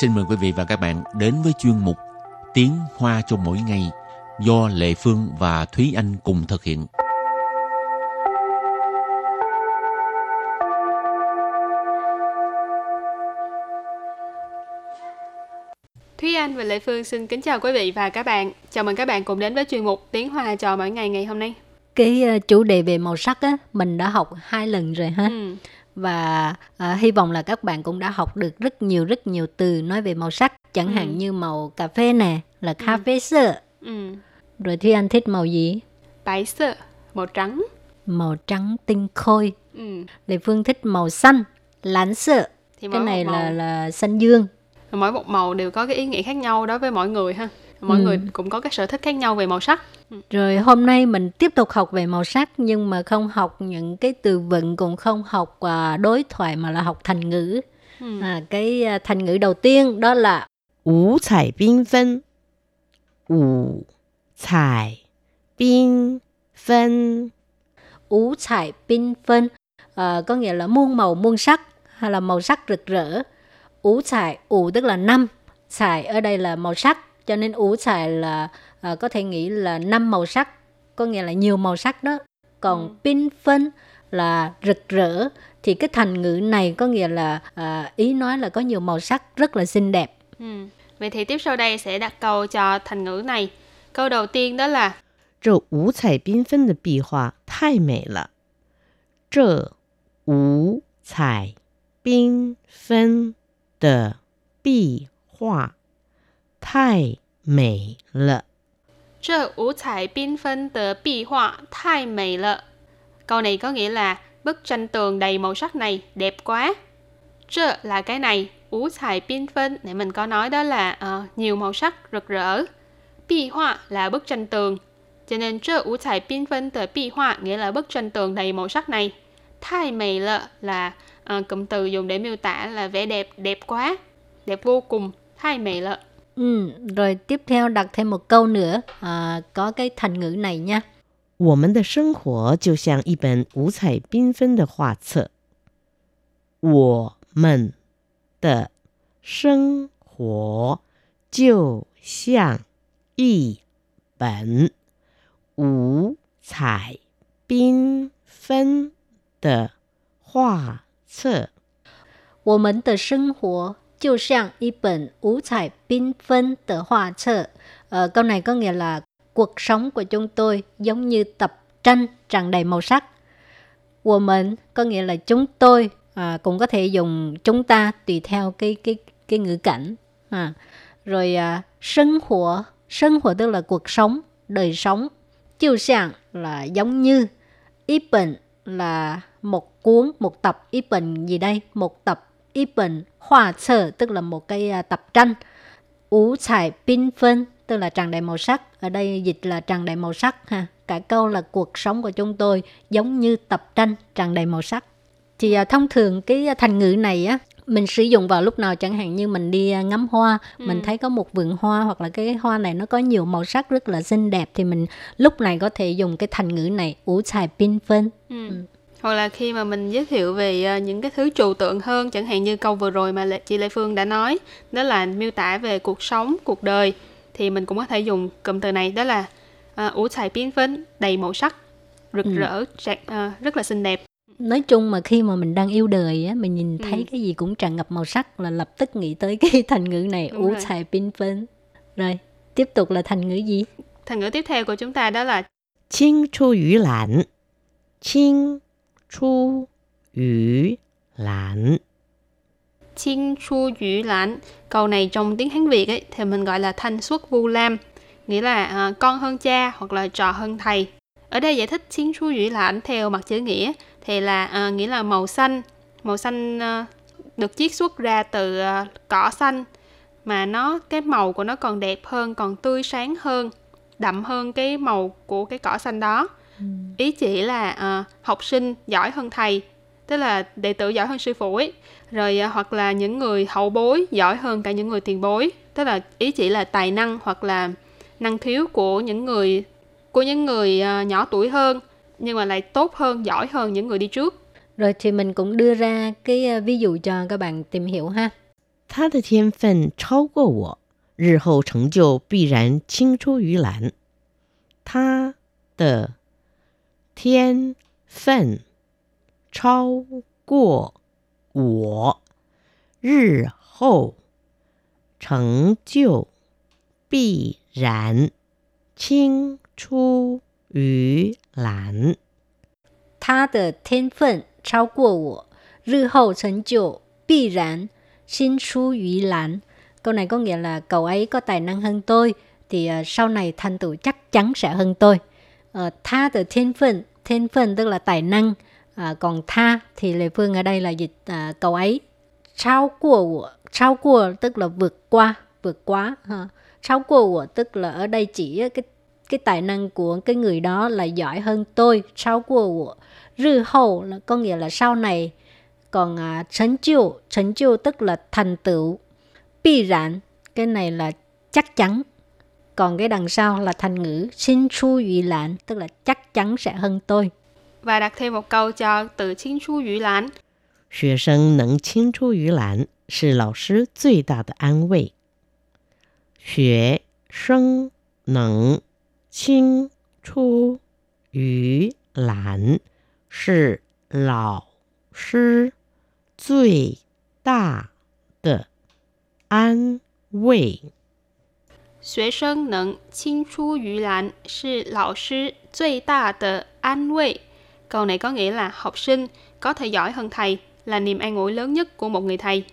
xin mời quý vị và các bạn đến với chuyên mục Tiếng Hoa cho mỗi ngày do Lệ Phương và Thúy Anh cùng thực hiện. Thúy Anh và Lệ Phương xin kính chào quý vị và các bạn. Chào mừng các bạn cùng đến với chuyên mục Tiếng Hoa cho mỗi ngày ngày hôm nay. Cái uh, chủ đề về màu sắc á, mình đã học hai lần rồi ha. Ừ. Và uh, hy vọng là các bạn cũng đã học được rất nhiều rất nhiều từ nói về màu sắc. Chẳng Ừ. hạn như màu cà phê nè là cà phê sơ. Ừ. Rồi Thúy Anh thích màu gì? Bái sợ, màu trắng. Màu trắng tinh khôi. Ừ. Lệ Phương thích màu xanh, sơ. Thì Cái này một là màu, là xanh dương. mỗi một màu đều có cái ý nghĩa khác nhau đối với mỗi người ha mọi ừ. người cũng có các sở thích khác nhau về màu sắc. Ừ. Rồi hôm nay mình tiếp tục học về màu sắc nhưng mà không học những cái từ vựng cũng không học à, đối thoại mà là học thành ngữ. Ừ. à, cái à, thành ngữ đầu tiên đó là ngũ thải binh phân ngũ thải binh phân ngũ thải binh phân à, có nghĩa là muôn màu muôn sắc hay là màu sắc rực rỡ. Ngũ thải ngũ tức là năm thải ở đây là màu sắc cho nên ú彩là à, có thể nghĩ là năm màu sắc có nghĩa là nhiều màu sắc đó. Còn缤phân là rực rỡ thì cái thành ngữ này có nghĩa là à, ý nói là có nhiều màu sắc rất là xinh đẹp. Ừ. Vậy thì tiếp sau đây sẽ đặt câu cho thành ngữ này. Câu đầu tiên đó là 这五彩缤纷的壁画太美了。这五彩缤纷的壁画 太美了。 Trơ ủ彩缤phân tờ bi họa thai mày lợ. Câu này có nghĩa là bức tranh tường đầy màu sắc này đẹp quá. Trơ là cái này, ủ彩缤phân để mình có nói đó là ờ, nhiều màu sắc rực rỡ. Bi họa là bức tranh tường. Cho nên trơ ủ彩缤phân tờ bi họa nghĩa là bức tranh tường đầy màu sắc này. Thai mày lợ là ờ, cụm từ dùng để miêu tả là vẻ đẹp, đẹp quá, đẹp vô cùng. Thai mày lợ. Ừ, rồi tiếp theo đặt thêm một câu nữa à, có cái thành ngữ này nha. 我们的生活就像一本五彩缤纷的画册。我们的生活就像一本五彩缤纷的画册。我们的生活 就像一本五彩缤纷的画册. Ờ, câu này có nghĩa là cuộc sống của chúng tôi giống như tập tranh tràn đầy màu sắc. 我们 có nghĩa là chúng tôi à, cũng có thể dùng chúng ta tùy theo cái cái cái ngữ cảnh. À. Rồi à, sinh hoạt, sinh hoạt tức là cuộc sống, đời sống. Chiêu sàng là giống như. Ý bệnh là một cuốn, một tập. Ý bệnh gì đây? Một tập. Ý bệnh hoa sở tức là một cái à, tập tranh. Ú彩缤纷tức là tràn đầy màu sắc. Ở đây dịch là tràn đầy màu sắc ha. Cả câu là cuộc sống của chúng tôi giống như tập tranh tràn đầy màu sắc. Thì à, thông thường cái thành ngữ này á mình sử dụng vào lúc nào chẳng hạn như mình đi à, ngắm hoa, mình thấy có một vườn hoa hoặc là cái hoa này nó có nhiều màu sắc rất là xinh đẹp thì mình lúc này có thể dùng cái thành ngữ này ủ xài pin phân. Ừ. hoặc là khi mà mình giới thiệu về ờ, những cái thứ trừu tượng hơn chẳng hạn như câu vừa rồi mà chị Lê Phương đã nói đó là miêu tả về cuộc sống cuộc đời thì mình cũng có thể dùng cụm từ này đó là ờ, ủ xài biến phến đầy màu sắc rực ừ. rỡ trạc, ờ, rất là xinh đẹp. Nói chung mà khi mà mình đang yêu đời á mình nhìn thấy ừ. cái gì cũng tràn ngập màu sắc là lập tức nghĩ tới cái thành ngữ này ủ xài pin phên rồi tiếp tục là thành ngữ gì? Thành ngữ tiếp theo của chúng ta đó là chinh chu yu lãn chinh chu yu lãn. Chiên chu yu lãn. Câu này trong tiếng Hán Việt ấy, thì mình gọi là thanh xuất vu lam. Nghĩa là uh, con hơn cha hoặc là trò hơn thầy. Ở đây giải thích chiên chu yu lãn theo mặt chữ nghĩa thì là uh, nghĩa là màu xanh. Màu xanh uh, được chiết xuất ra từ uh, cỏ xanh mà nó cái màu của nó còn đẹp hơn, còn tươi sáng hơn, đậm hơn cái màu của cái cỏ xanh đó Ý chỉ là ờ, học sinh giỏi hơn thầy, tức là đệ tử giỏi hơn sư phụ ấy rồi à, hoặc là những người hậu bối giỏi hơn cả những người tiền bối tức là ý chỉ là tài năng hoặc là năng khiếu của những người của những người à, nhỏ tuổi hơn nhưng mà lại tốt hơn giỏi hơn những người đi trước Rồi thì mình cũng đưa ra cái ờ, ví dụ cho các bạn tìm hiểu ha. 他的天分超过我，日后成就必然青出于蓝。他的 天分超过我，日后成就必然青出于蓝。他的天分超过我，日后成就必然sinh出于蓝. Câu này có nghĩa là cậu ấy có tài năng hơn tôi, thì uh, sau này thành tựu chắc chắn sẽ hơn tôi. Uh, tha từ thiên phân, thiên phân tức là tài năng, uh, còn tha thì lệ Phương ở đây là dịch ờ, uh, cậu ấy. Trao của trao của tức là vượt qua, vượt quá. Ha. Trao của tức là ở đây chỉ cái cái tài năng của cái người đó là giỏi hơn tôi. Trao của rư hậu là có nghĩa là sau này còn à, thành tựu thành tựu tức là thành tựu pi rạn cái này là chắc chắn còn cái đằng sau là thành ngữ xin chu ủy lãn tức là chắc chắn sẽ hơn tôi Và đặt thêm một câu cho từ 青出于蓝。学生能青出于蓝是老师最大的安慰。学生能青出于蓝是老师最大的安慰。 学生能青出于蓝是老师最大的安慰. Câu này có nghĩa là học sinh có thể giỏi hơn thầy là niềm an ủi lớn nhất của một người thầy.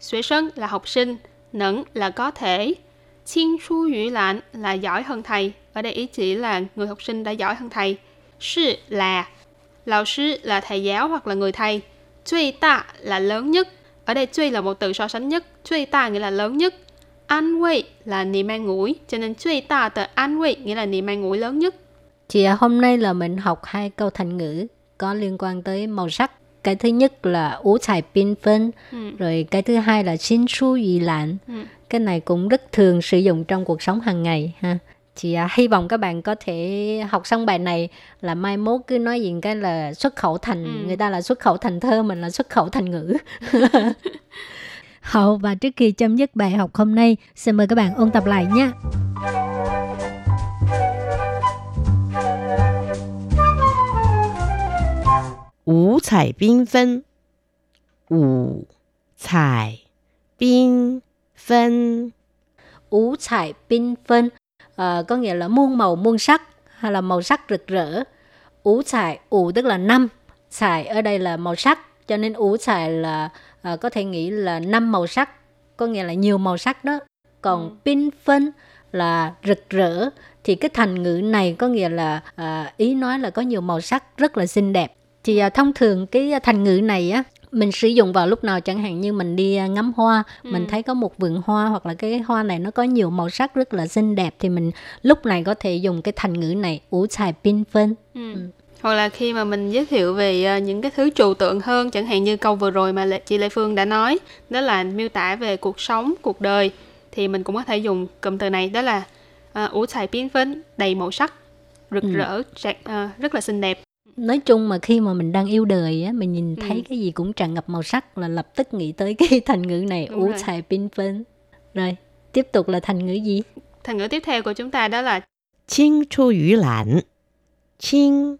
Xuế sân là học sinh, nẫn là có thể, chiên chu yu lãn là giỏi hơn thầy. Ở đây ý chỉ là người học sinh đã giỏi hơn thầy. Sư là, lão sư là thầy giáo hoặc là người thầy. Truy tạ là lớn nhất. Ở đây truy là một từ so sánh nhất. Truy tạ nghĩa là lớn nhất. an 慰 là niềm an ủi, cho nên truy ta tờ nghĩa là niềm an ủi lớn nhất. Chị à, hôm nay là mình học hai câu thành ngữ có liên quan tới màu sắc. Cái thứ nhất là ủ thải pin phân, ừ. rồi cái thứ hai là xin su dị lạnh. Ừ. Cái này cũng rất thường sử dụng trong cuộc sống hàng ngày ha. Chị à, hy vọng các bạn có thể học xong bài này là mai mốt cứ nói gì cái là xuất khẩu thành, ừ. người ta là xuất khẩu thành thơ, mình là xuất khẩu thành ngữ. Hậu và trước khi chấm dứt bài học hôm nay, xin mời các bạn ôn tập lại nha. 五彩缤纷，五彩缤纷， ủ彩缤phân Ờ, có nghĩa là muôn màu muôn sắc hay là màu sắc rực rỡ ủ彩ủ tức là năm彩ở đây là màu sắc cho nên ủ彩là ờ, có thể nghĩ là năm màu sắc có nghĩa là nhiều màu sắc đó. Còn pin phân là rực rỡ thì cái thành ngữ này có nghĩa là à, ý nói là có nhiều màu sắc rất là xinh đẹp. Thì à, thông thường cái thành ngữ này á mình sử dụng vào lúc nào chẳng hạn như mình đi à, ngắm hoa mình thấy có một vườn hoa hoặc là cái hoa này nó có nhiều màu sắc rất là xinh đẹp thì mình lúc này có thể dùng cái thành ngữ này ủ xài pin phân Ừ hoặc là khi mà mình giới thiệu về ờ, những cái thứ trừu tượng hơn chẳng hạn như câu vừa rồi mà chị Lê Phương đã nói đó là miêu tả về cuộc sống cuộc đời thì mình cũng có thể dùng cụm từ này đó là ờ, ủ uh, thải biến phến đầy màu sắc rực ừ. rỡ trạc, uh, ờ, rất là xinh đẹp. Nói chung mà khi mà mình đang yêu đời á mình nhìn ừ. thấy ừ. cái gì cũng tràn ngập màu sắc là lập tức nghĩ tới cái thành ngữ này ủ thải biến phến. Rồi tiếp tục là thành ngữ gì? Thành ngữ tiếp theo của chúng ta đó là chinh chu yu lãn chinh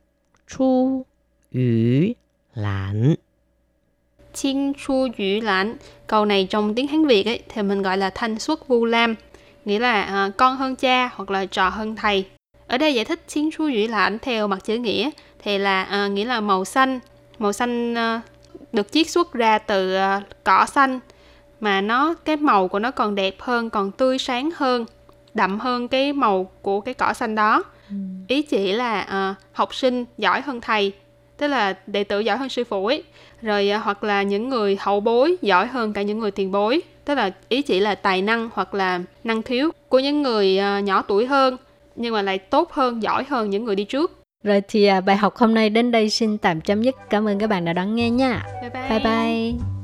chu yu lãn. Chinh chu yu lãn. Câu này trong tiếng Hán Việt ấy, thì mình gọi là thanh xuất vu lam Nghĩa là uh, con hơn cha hoặc là trò hơn thầy. Ở đây giải thích chinh chu yu lãn theo mặt chữ nghĩa Thì là uh, nghĩa là màu xanh. Màu xanh uh, được chiết xuất ra từ uh, cỏ xanh mà nó cái màu của nó còn đẹp hơn còn tươi sáng hơn đậm hơn cái màu của cái cỏ xanh đó. Ý chỉ là ờ, học sinh giỏi hơn thầy, tức là đệ tử giỏi hơn sư phụ ấy. Rồi à, hoặc là những người hậu bối giỏi hơn cả những người tiền bối tức là ý chỉ là tài năng hoặc là năng khiếu của những người à, nhỏ tuổi hơn nhưng mà lại tốt hơn giỏi hơn những người đi trước. Rồi thì à, bài học hôm nay đến đây xin tạm chấm dứt. Cảm ơn các bạn đã đón nghe nha. Bye bye, bye bye